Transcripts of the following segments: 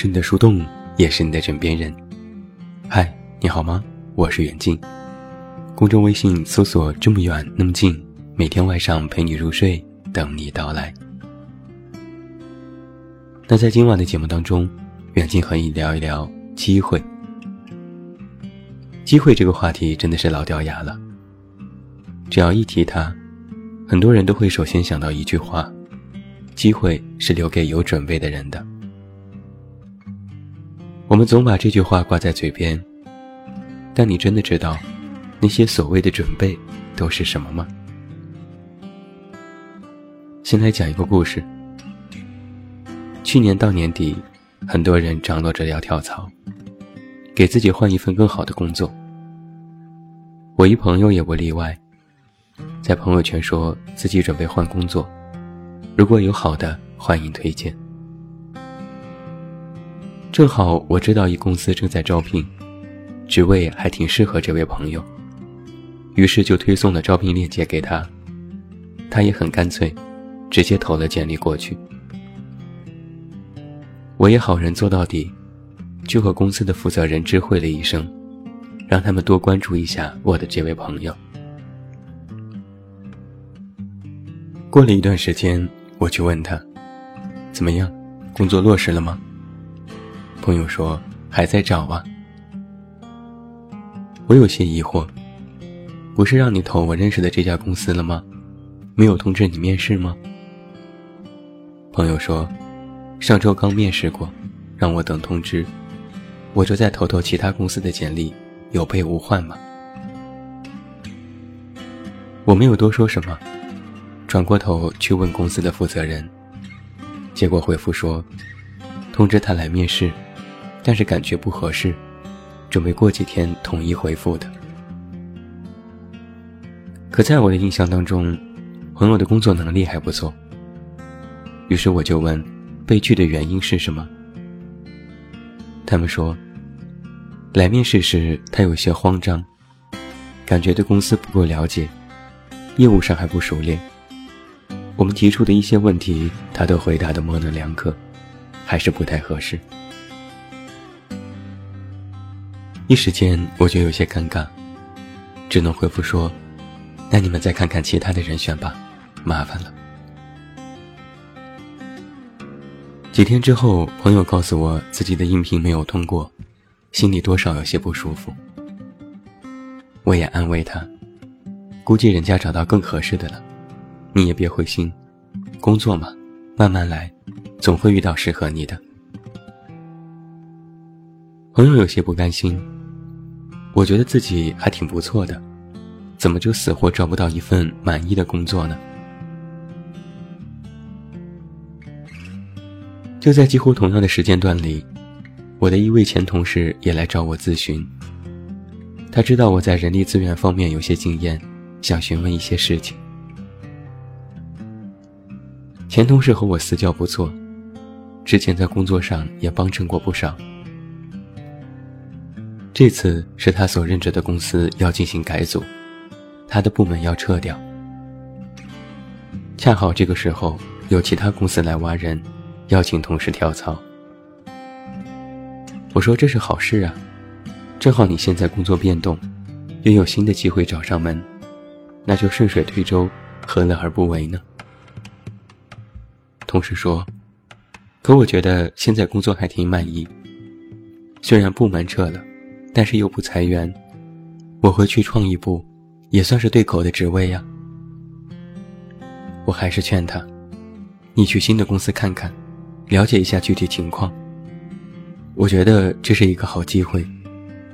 是你的树洞，也是你的枕边人。嗨，你好吗？我是远近。公众微信搜索“这么远那么近”，每天晚上陪你入睡，等你到来。那在今晚的节目当中，远近和你聊一聊机会。机会这个话题真的是老掉牙了。只要一提它，很多人都会首先想到一句话：机会是留给有准备的人的。我们总把这句话挂在嘴边，但你真的知道那些所谓的准备都是什么吗？先来讲一个故事。去年到年底，很多人张罗着要跳槽，给自己换一份更好的工作。我一朋友也不例外，在朋友圈说自己准备换工作，如果有好的，欢迎推荐。正好我知道一公司正在招聘，职位还挺适合这位朋友，于是就推送了招聘链接给他，他也很干脆，直接投了简历过去。我也好人做到底，就和公司的负责人知会了一声，让他们多关注一下我的这位朋友。过了一段时间，我去问他，怎么样，工作落实了吗？朋友说还在找啊，我有些疑惑，不是让你投我认识的这家公司了吗？没有通知你面试吗？朋友说，上周刚面试过，让我等通知，我就再投投其他公司的简历，有备无患嘛。我没有多说什么，转过头去问公司的负责人，结果回复说，通知他来面试。但是感觉不合适，准备过几天统一回复的。可在我的印象当中，朋友的工作能力还不错。于是我就问，被拒的原因是什么？他们说，来面试时他有些慌张，感觉对公司不够了解，业务上还不熟练。我们提出的一些问题，他都回答的模棱两可，还是不太合适。一时间我就有些尴尬，只能回复说：“那你们再看看其他的人选吧，麻烦了。”几天之后，朋友告诉我自己的应聘没有通过，心里多少有些不舒服。我也安慰他：“估计人家找到更合适的了，你也别灰心，工作嘛，慢慢来，总会遇到适合你的。”朋友有些不甘心。我觉得自己还挺不错的，怎么就死活找不到一份满意的工作呢？就在几乎同样的时间段里，我的一位前同事也来找我咨询。他知道我在人力资源方面有些经验，想询问一些事情。前同事和我私交不错，之前在工作上也帮衬过不少。这次是他所任职的公司要进行改组，他的部门要撤掉。恰好这个时候有其他公司来挖人，邀请同事跳槽。我说这是好事啊，正好你现在工作变动，又有新的机会找上门，那就顺水推舟，何乐而不为呢？同事说：“可我觉得现在工作还挺满意，虽然部门撤了。”但是又不裁员，我回去创意部，也算是对口的职位呀。我还是劝他，你去新的公司看看，了解一下具体情况。我觉得这是一个好机会，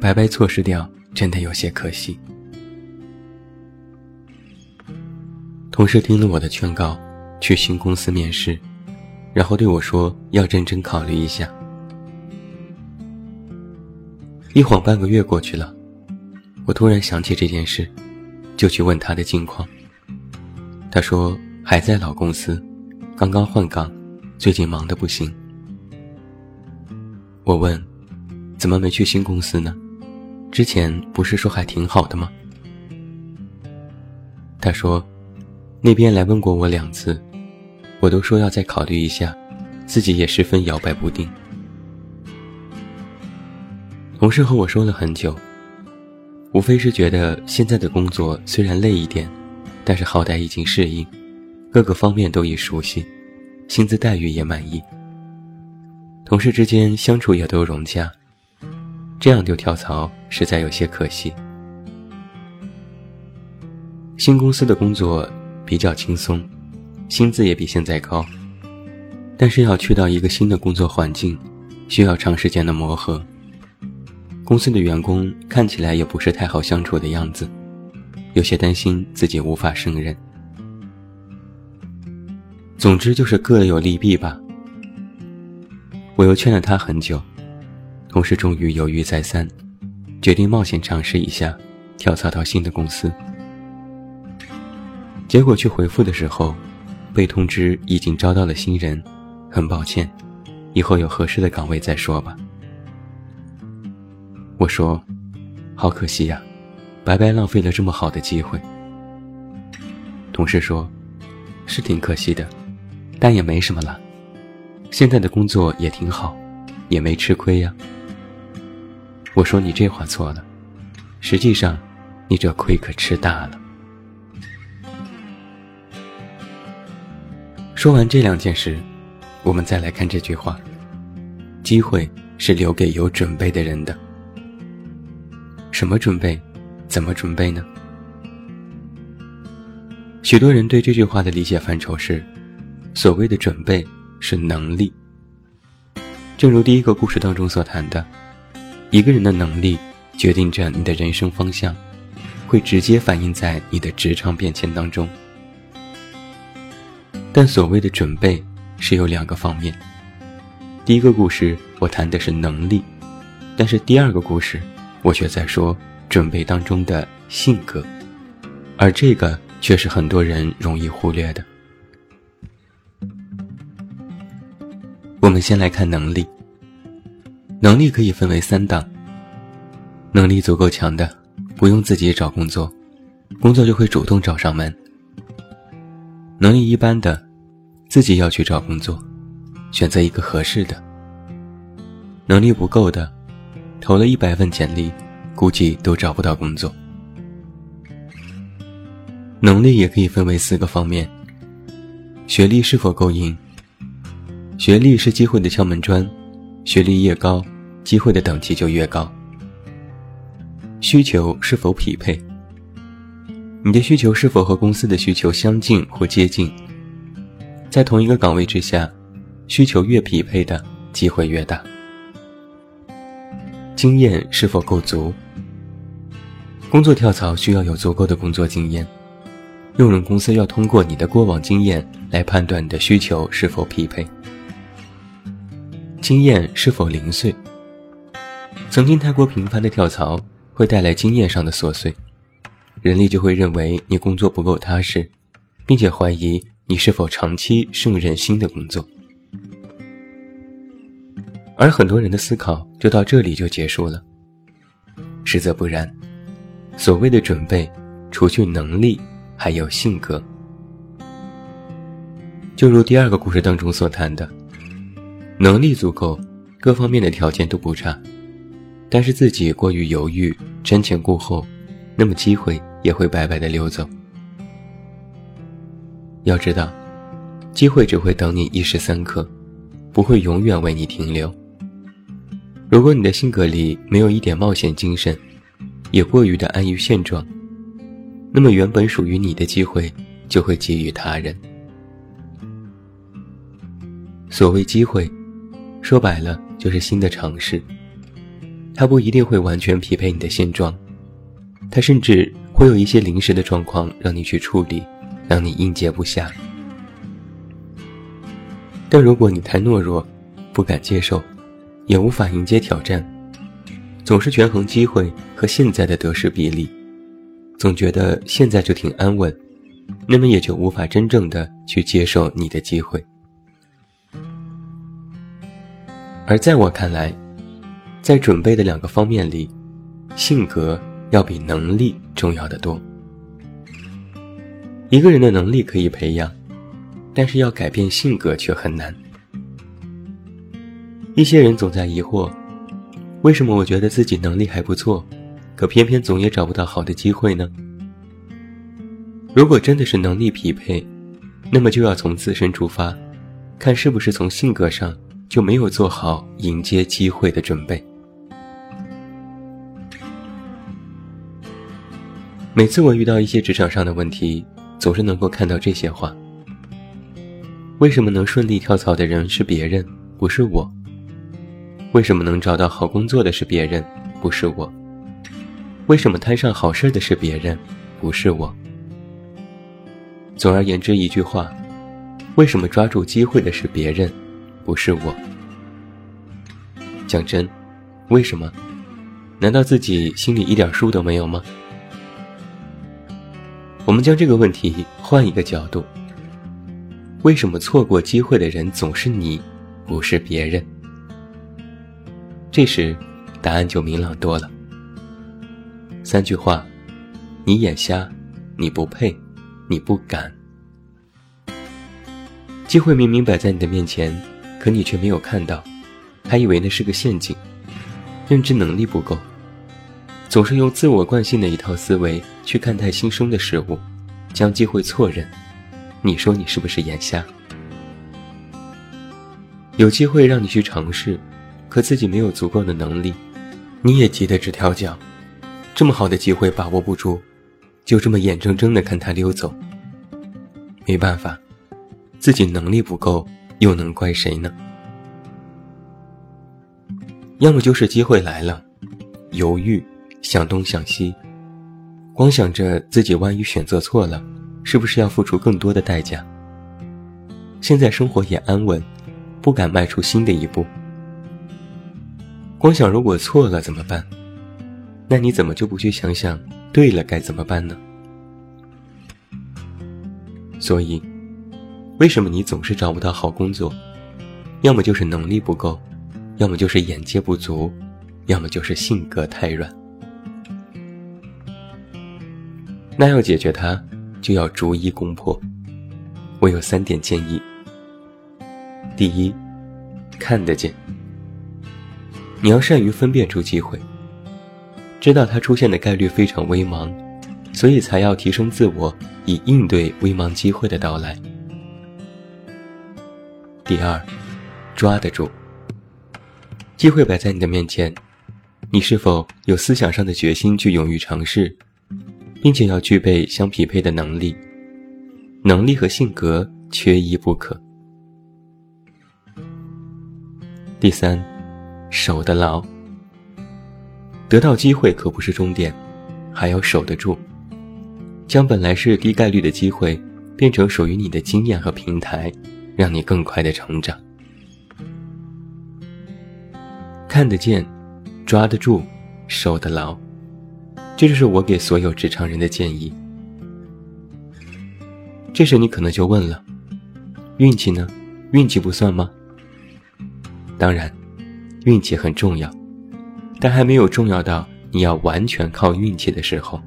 白白错失掉，真的有些可惜。同事听了我的劝告，去新公司面试，然后对我说要认真考虑一下。一晃半个月过去了，我突然想起这件事，就去问他的近况。他说还在老公司，刚刚换岗，最近忙得不行。我问，怎么没去新公司呢？之前不是说还挺好的吗？他说，那边来问过我两次，我都说要再考虑一下，自己也十分摇摆不定。同事和我说了很久，无非是觉得现在的工作虽然累一点，但是好歹已经适应，各个方面都已熟悉，薪资待遇也满意，同事之间相处也都融洽，这样就跳槽实在有些可惜。新公司的工作比较轻松，薪资也比现在高，但是要去到一个新的工作环境，需要长时间的磨合。公司的员工看起来也不是太好相处的样子，有些担心自己无法胜任。总之就是各有利弊吧。我又劝了他很久，同事终于犹豫再三，决定冒险尝试一下，跳槽到新的公司。结果去回复的时候，被通知已经招到了新人，很抱歉，以后有合适的岗位再说吧。我说，好可惜呀，白白浪费了这么好的机会。同事说，是挺可惜的，但也没什么了，现在的工作也挺好，也没吃亏呀。我说你这话错了，实际上，你这亏可吃大了。说完这两件事，我们再来看这句话：机会是留给有准备的人的。什么准备？怎么准备呢？许多人对这句话的理解范畴是：所谓的准备是能力。正如第一个故事当中所谈的，一个人的能力决定着你的人生方向，会直接反映在你的职场变迁当中。但所谓的准备是有两个方面。第一个故事我谈的是能力，但是第二个故事我却在说准备当中的性格，而这个却是很多人容易忽略的。我们先来看能力，能力可以分为三档。能力足够强的，不用自己找工作，工作就会主动找上门。能力一般的，自己要去找工作，选择一个合适的。能力不够的，投了一百份简历，估计都找不到工作。能力也可以分为四个方面：学历是否够硬？学历是机会的敲门砖，学历越高，机会的等级就越高。需求是否匹配？你的需求是否和公司的需求相近或接近？在同一个岗位之下，需求越匹配的机会越大。经验是否够足？工作跳槽需要有足够的工作经验，用人公司要通过你的过往经验来判断你的需求是否匹配。经验是否零碎？曾经太过频繁的跳槽会带来经验上的琐碎。人力就会认为你工作不够踏实，并且怀疑你是否长期胜任新的工作。而很多人的思考就到这里就结束了。实则不然，所谓的准备，除去能力，还有性格。就如第二个故事当中所谈的，能力足够，各方面的条件都不差，但是自己过于犹豫、瞻前顾后，那么机会。也会白白的溜走。要知道，机会只会等你一时三刻，不会永远为你停留。如果你的性格里没有一点冒险精神，也过于的安于现状，那么原本属于你的机会就会给予他人。所谓机会，说白了就是新的尝试。它不一定会完全匹配你的现状，它甚至。会有一些临时的状况让你去处理，让你应接不暇。但如果你太懦弱，不敢接受，也无法迎接挑战，总是权衡机会和现在的得失比例，总觉得现在就挺安稳，那么也就无法真正的去接受你的机会。而在我看来，在准备的两个方面里，性格。要比能力重要的多。一个人的能力可以培养，但是要改变性格却很难。一些人总在疑惑：为什么我觉得自己能力还不错，可偏偏总也找不到好的机会呢？如果真的是能力匹配，那么就要从自身出发，看是不是从性格上就没有做好迎接机会的准备。每次我遇到一些职场上的问题，总是能够看到这些话：为什么能顺利跳槽的人是别人，不是我？为什么能找到好工作的是别人，不是我？为什么摊上好事的是别人，不是我？总而言之，一句话：为什么抓住机会的是别人，不是我？讲真，为什么？难道自己心里一点数都没有吗？我们将这个问题换一个角度：为什么错过机会的人总是你，不是别人？这时，答案就明朗多了。三句话：你眼瞎，你不配，你不敢。机会明明摆在你的面前，可你却没有看到，还以为那是个陷阱。认知能力不够，总是用自我惯性的一套思维去看待新生的事物，将机会错认。你说你是不是眼瞎？有机会让你去尝试。可自己没有足够的能力，你也急得直跳脚。这么好的机会把握不住，就这么眼睁睁地看他溜走。没办法，自己能力不够，又能怪谁呢？要么就是机会来了，犹豫，想东想西，光想着自己万一选择错了，是不是要付出更多的代价？现在生活也安稳，不敢迈出新的一步。光想如果错了怎么办？那你怎么就不去想想对了该怎么办呢？所以，为什么你总是找不到好工作？要么就是能力不够，要么就是眼界不足，要么就是性格太软。那要解决它，就要逐一攻破。我有三点建议：第一，看得见。你要善于分辨出机会，知道它出现的概率非常微茫，所以才要提升自我，以应对微茫机会的到来。第二，抓得住。机会摆在你的面前，你是否有思想上的决心去勇于尝试，并且要具备相匹配的能力？能力和性格缺一不可。第三。守得牢，得到机会可不是终点，还要守得住，将本来是低概率的机会变成属于你的经验和平台，让你更快的成长。看得见，抓得住，守得牢，这就是我给所有职场人的建议。这时你可能就问了：运气呢？运气不算吗？当然。运气很重要，但还没有重要到你要完全靠运气的时候。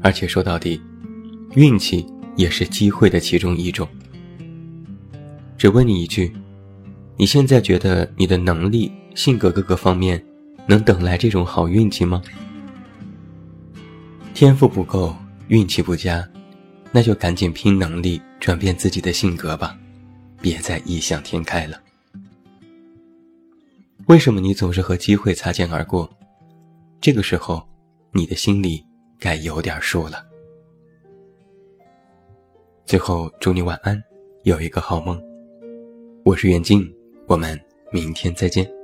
而且说到底，运气也是机会的其中一种。只问你一句：你现在觉得你的能力、性格各个方面能等来这种好运气吗？天赋不够，运气不佳，那就赶紧拼能力，转变自己的性格吧，别再异想天开了。为什么你总是和机会擦肩而过？这个时候，你的心里该有点数了。最后，祝你晚安，有一个好梦。我是袁静，我们明天再见。